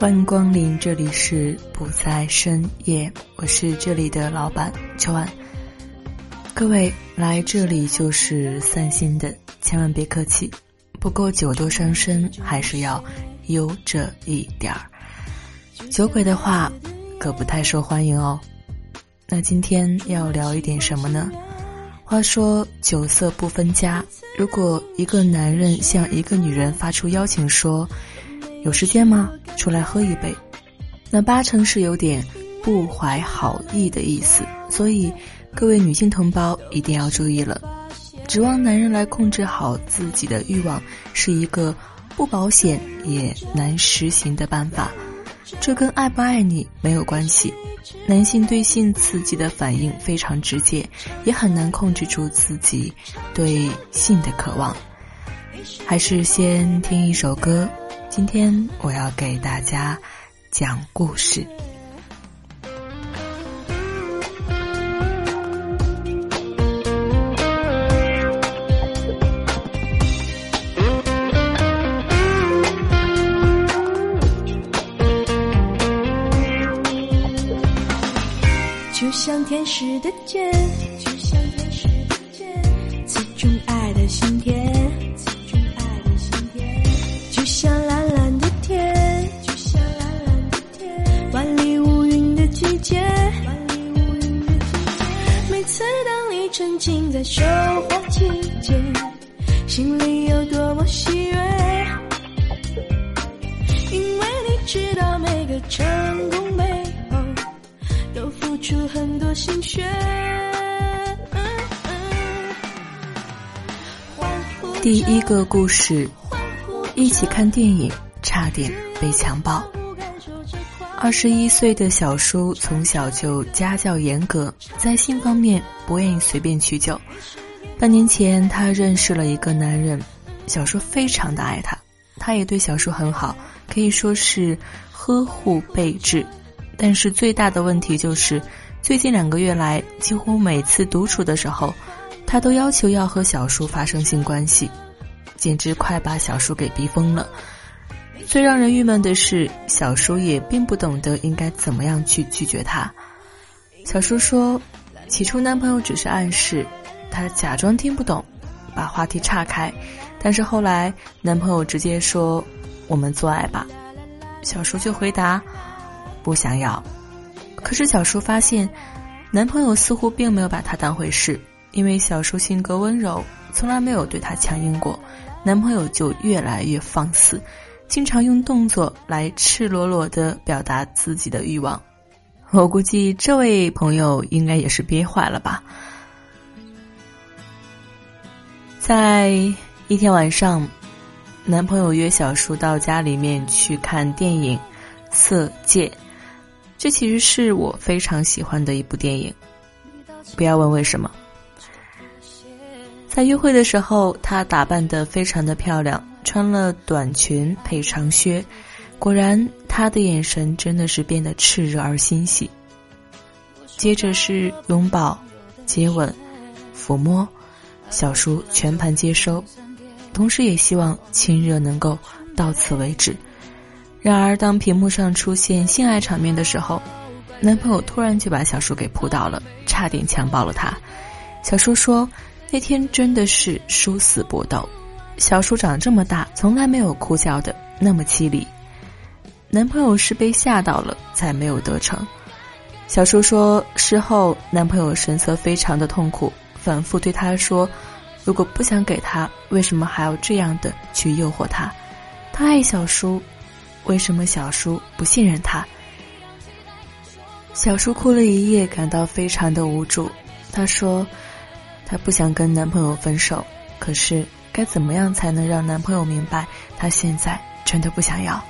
欢迎光临，这里是不在深夜，我是这里的老板秋安。各位来这里就是散心的，千万别客气，不够酒多伤身，还是要悠着一点儿。酒鬼的话可不太受欢迎哦。那今天要聊一点什么呢？话说酒色不分家，如果一个男人向一个女人发出邀请说。有时间吗？出来喝一杯，那八成是有点不怀好意的意思。所以，各位女性同胞一定要注意了。指望男人来控制好自己的欲望，是一个不保险也难实行的办法。这跟爱不爱你没有关系。男性对性刺激的反应非常直接，也很难控制住自己对性的渴望。还是先听一首歌。今天我要给大家讲故事。就像天使的肩，次当你沉浸在收获期间，心里有多么喜悦，因为你知道每个成功背后都付出很多心血。第一个故事，一起看电影，差点被强暴。二十一岁的小叔从小就家教严格，在性方面不愿意随便取酒。半年前，他认识了一个男人，小叔非常的爱他，他也对小叔很好，可以说是呵护备至。但是最大的问题就是，最近两个月来，几乎每次独处的时候，他都要求要和小叔发生性关系，简直快把小叔给逼疯了。最让人郁闷的是，小叔也并不懂得应该怎么样去拒绝他。小叔说，起初男朋友只是暗示，他假装听不懂，把话题岔开。但是后来男朋友直接说：“我们做爱吧。”小叔就回答：“不想要。”可是小叔发现，男朋友似乎并没有把他当回事，因为小叔性格温柔，从来没有对他强硬过，男朋友就越来越放肆。经常用动作来赤裸裸的表达自己的欲望，我估计这位朋友应该也是憋坏了吧。在一天晚上，男朋友约小叔到家里面去看电影《色戒》，这其实是我非常喜欢的一部电影。不要问为什么。在约会的时候，她打扮的非常的漂亮。穿了短裙配长靴，果然他的眼神真的是变得炽热而欣喜。接着是拥抱、接吻、抚摸，小叔全盘接收，同时也希望亲热能够到此为止。然而，当屏幕上出现性爱场面的时候，男朋友突然就把小叔给扑倒了，差点强暴了他。小叔说：“那天真的是殊死搏斗。”小叔长这么大，从来没有哭叫的那么凄厉。男朋友是被吓到了，才没有得逞。小叔说，事后男朋友神色非常的痛苦，反复对他说：“如果不想给他，为什么还要这样的去诱惑他？他爱小叔，为什么小叔不信任他？”小叔哭了一夜，感到非常的无助。他说：“他不想跟男朋友分手，可是。”该怎么样才能让男朋友明白他现在真的不想要？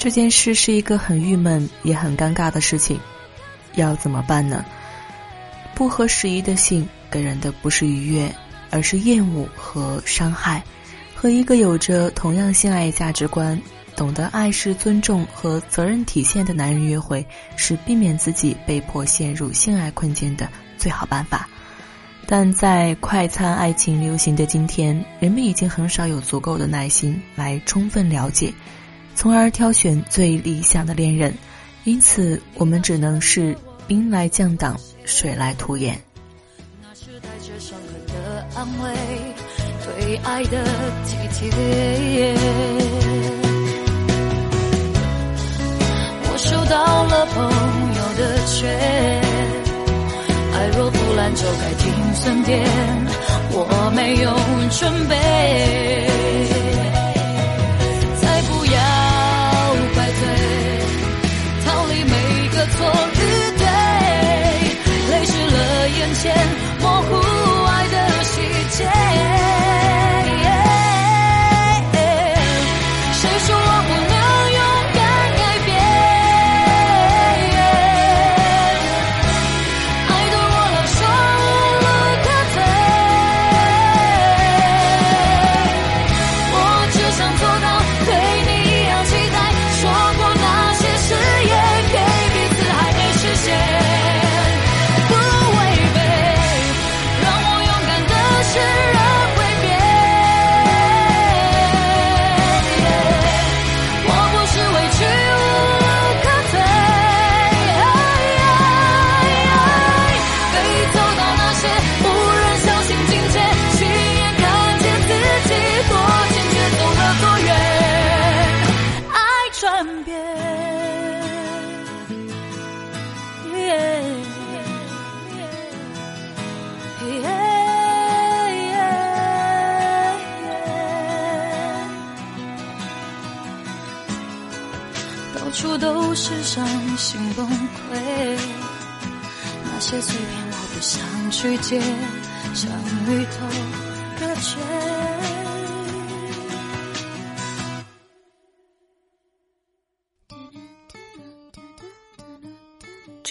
这件事是一个很郁闷也很尴尬的事情，要怎么办呢？不合时宜的性给人的不是愉悦，而是厌恶和伤害。和一个有着同样性爱价值观。懂得爱是尊重和责任体现的男人约会，是避免自己被迫陷入性爱困境的最好办法。但在快餐爱情流行的今天，人们已经很少有足够的耐心来充分了解，从而挑选最理想的恋人。因此，我们只能是兵来将挡，水来土掩。那是带着伤痕的安慰，对爱的体贴。收到了朋友的劝，爱爱若不烂就该停损点，我没有准备，是伤心崩溃，那些碎片我不想去接，像鱼头隔绝。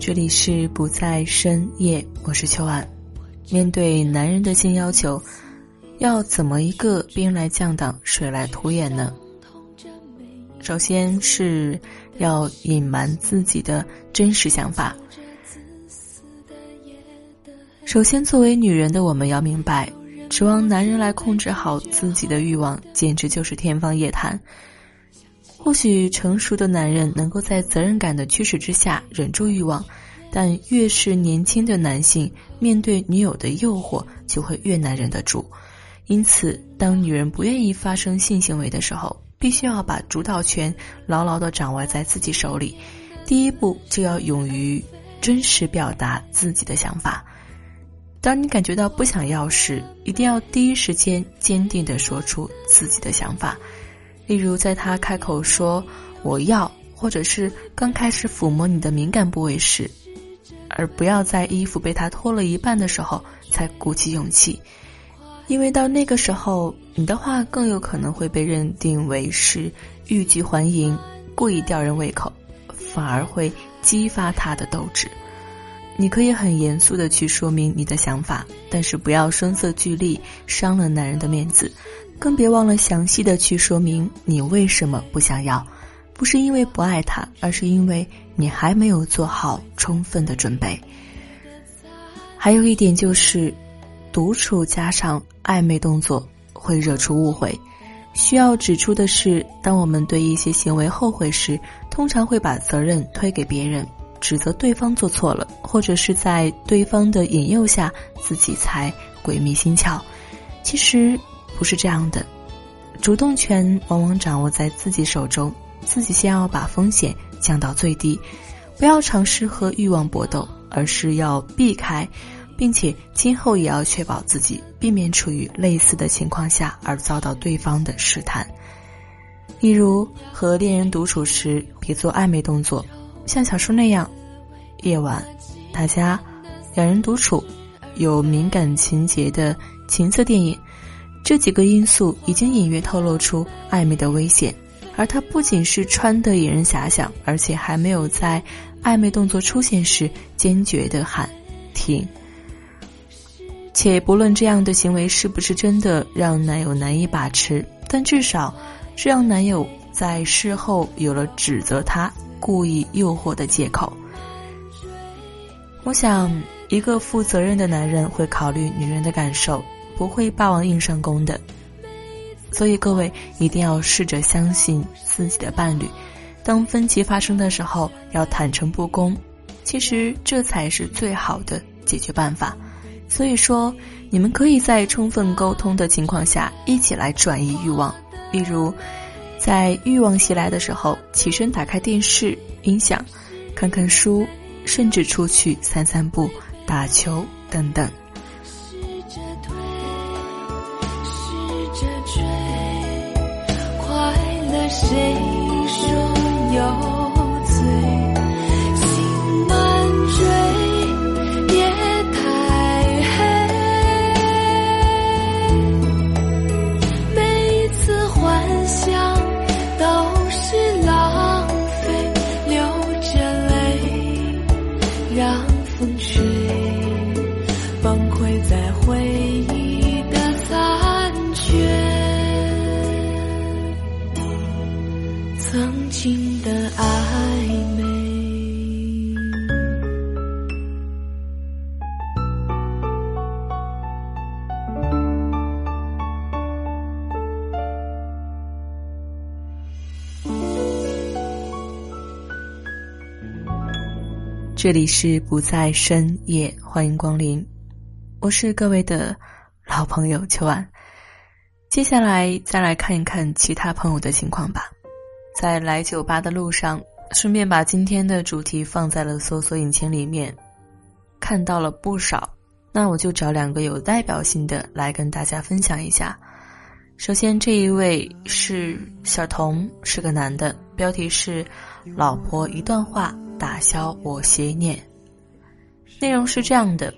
这里是不在深夜，我是秋晚。面对男人的性要求，要怎么一个兵来将挡，水来土掩呢？首先是要隐瞒自己的真实想法。首先，作为女人的我们要明白，指望男人来控制好自己的欲望，简直就是天方夜谭。或许成熟的男人能够在责任感的驱使之下忍住欲望。但越是年轻的男性，面对女友的诱惑就会越难忍得住。因此，当女人不愿意发生性行为的时候，必须要把主导权牢牢地掌握在自己手里。第一步就要勇于真实表达自己的想法。当你感觉到不想要时，一定要第一时间坚定地说出自己的想法。例如，在他开口说“我要”或者是刚开始抚摸你的敏感部位时。而不要在衣服被他脱了一半的时候才鼓起勇气，因为到那个时候，你的话更有可能会被认定为是欲拒还迎、故意吊人胃口，反而会激发他的斗志。你可以很严肃的去说明你的想法，但是不要声色俱厉，伤了男人的面子，更别忘了详细的去说明你为什么不想要。不是因为不爱他，而是因为你还没有做好充分的准备。还有一点就是，独处加上暧昧动作会惹出误会。需要指出的是，当我们对一些行为后悔时，通常会把责任推给别人，指责对方做错了，或者是在对方的引诱下，自己才鬼迷心窍。其实不是这样的，主动权往往掌握在自己手中，自己先要把风险降到最低，不要尝试和欲望搏斗，而是要避开。并且今后也要确保自己避免处于类似的情况下而遭到对方的试探。例如和恋人独处时别做暧昧动作，像小说那样，夜晚，大家两人独处，有敏感情节的情色电影，这几个因素已经隐约透露出暧昧的危险。而他不仅是穿的引人遐想，而且还没有在暧昧动作出现时坚决的喊停。且不论这样的行为是不是真的让男友难以把持，但至少是让男友在事后有了指责他故意诱惑的借口。我想，一个负责任的男人会考虑女人的感受，不会霸王硬上弓的。所以，各位一定要试着相信自己的伴侣，当分歧发生的时候，要坦诚不公。其实，这才是最好的解决办法。所以说，你们可以在充分沟通的情况下，一起来转移欲望。例如，在欲望袭来的时候，起身打开电视、音响，看看书，甚至出去散散步、打球等等。这里是不在深夜，欢迎光临，我是各位的老朋友秋晚。接下来再来看一看其他朋友的情况吧。在来酒吧的路上，顺便把今天的主题放在了搜索引擎里面，看到了不少。那我就找两个有代表性的来跟大家分享一下。首先，这一位是小童，是个男的，标题是“老婆一段话”。打消我邪念。内容是这样的：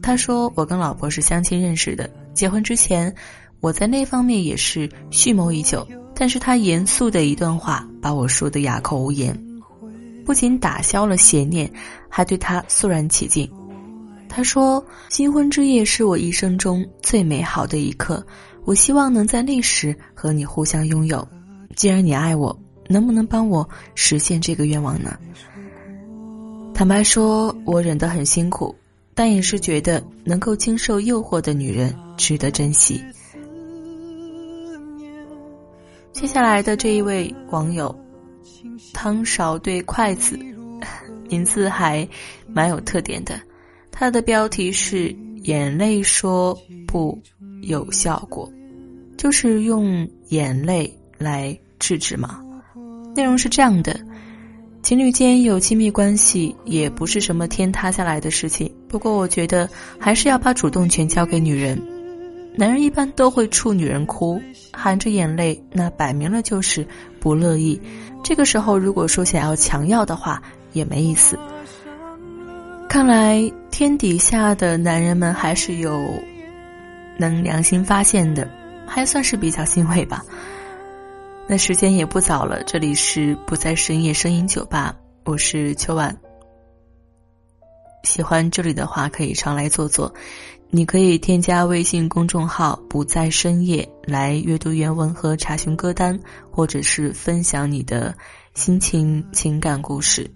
他说，我跟老婆是相亲认识的，结婚之前，我在那方面也是蓄谋已久。但是他严肃的一段话，把我说的哑口无言，不仅打消了邪念，还对他肃然起敬。他说，新婚之夜是我一生中最美好的一刻，我希望能在那时和你互相拥有。既然你爱我。能不能帮我实现这个愿望呢？坦白说，我忍得很辛苦，但也是觉得能够经受诱惑的女人值得珍惜。接下来的这一位网友，汤勺对筷子，名字还蛮有特点的。他的标题是“眼泪说不有效果”，就是用眼泪来制止吗？内容是这样的：情侣间有亲密关系，也不是什么天塌下来的事情。不过，我觉得还是要把主动权交给女人。男人一般都会触女人哭，含着眼泪，那摆明了就是不乐意。这个时候，如果说想要强要的话，也没意思。看来天底下的男人们还是有能良心发现的，还算是比较欣慰吧。那时间也不早了，这里是不在深夜声音酒吧，我是秋晚。喜欢这里的话，可以常来坐坐。你可以添加微信公众号“不在深夜”来阅读原文和查询歌单，或者是分享你的心情、情感故事。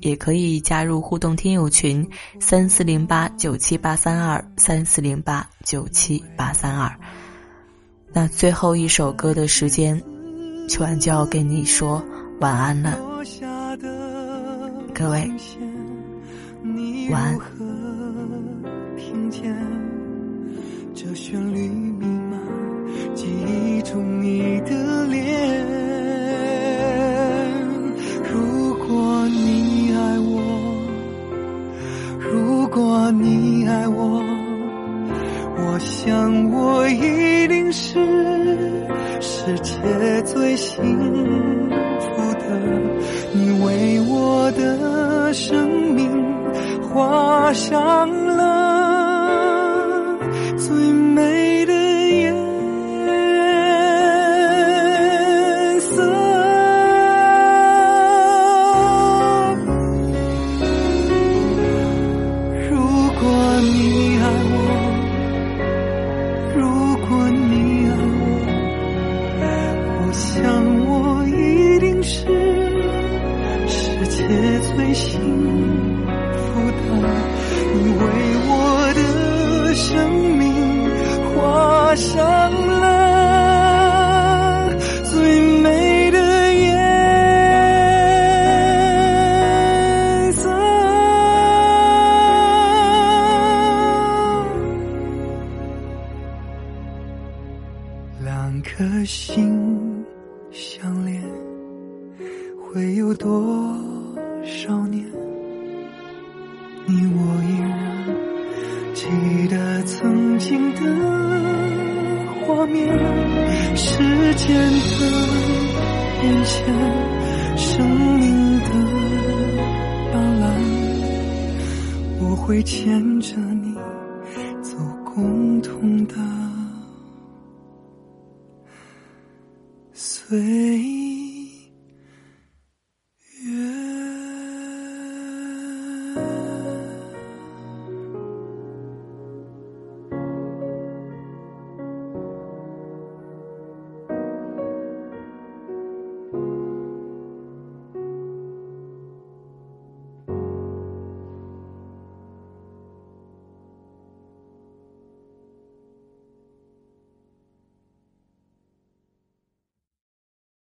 也可以加入互动听友群：三四零八九七八三二三四零八九七八三二。那最后一首歌的时间，秋晚就要跟你说晚安了。各位，晚安。听见这旋律弥漫记忆中你的脸。如果你爱我，如果你爱我，我想幸福的。你为我的生命画上了最美的颜色。如果你两颗心相连，会有多少年？你我依然记得曾经的画面，时间的变迁，生命的斑斓，我会牵着你走共同的回忆。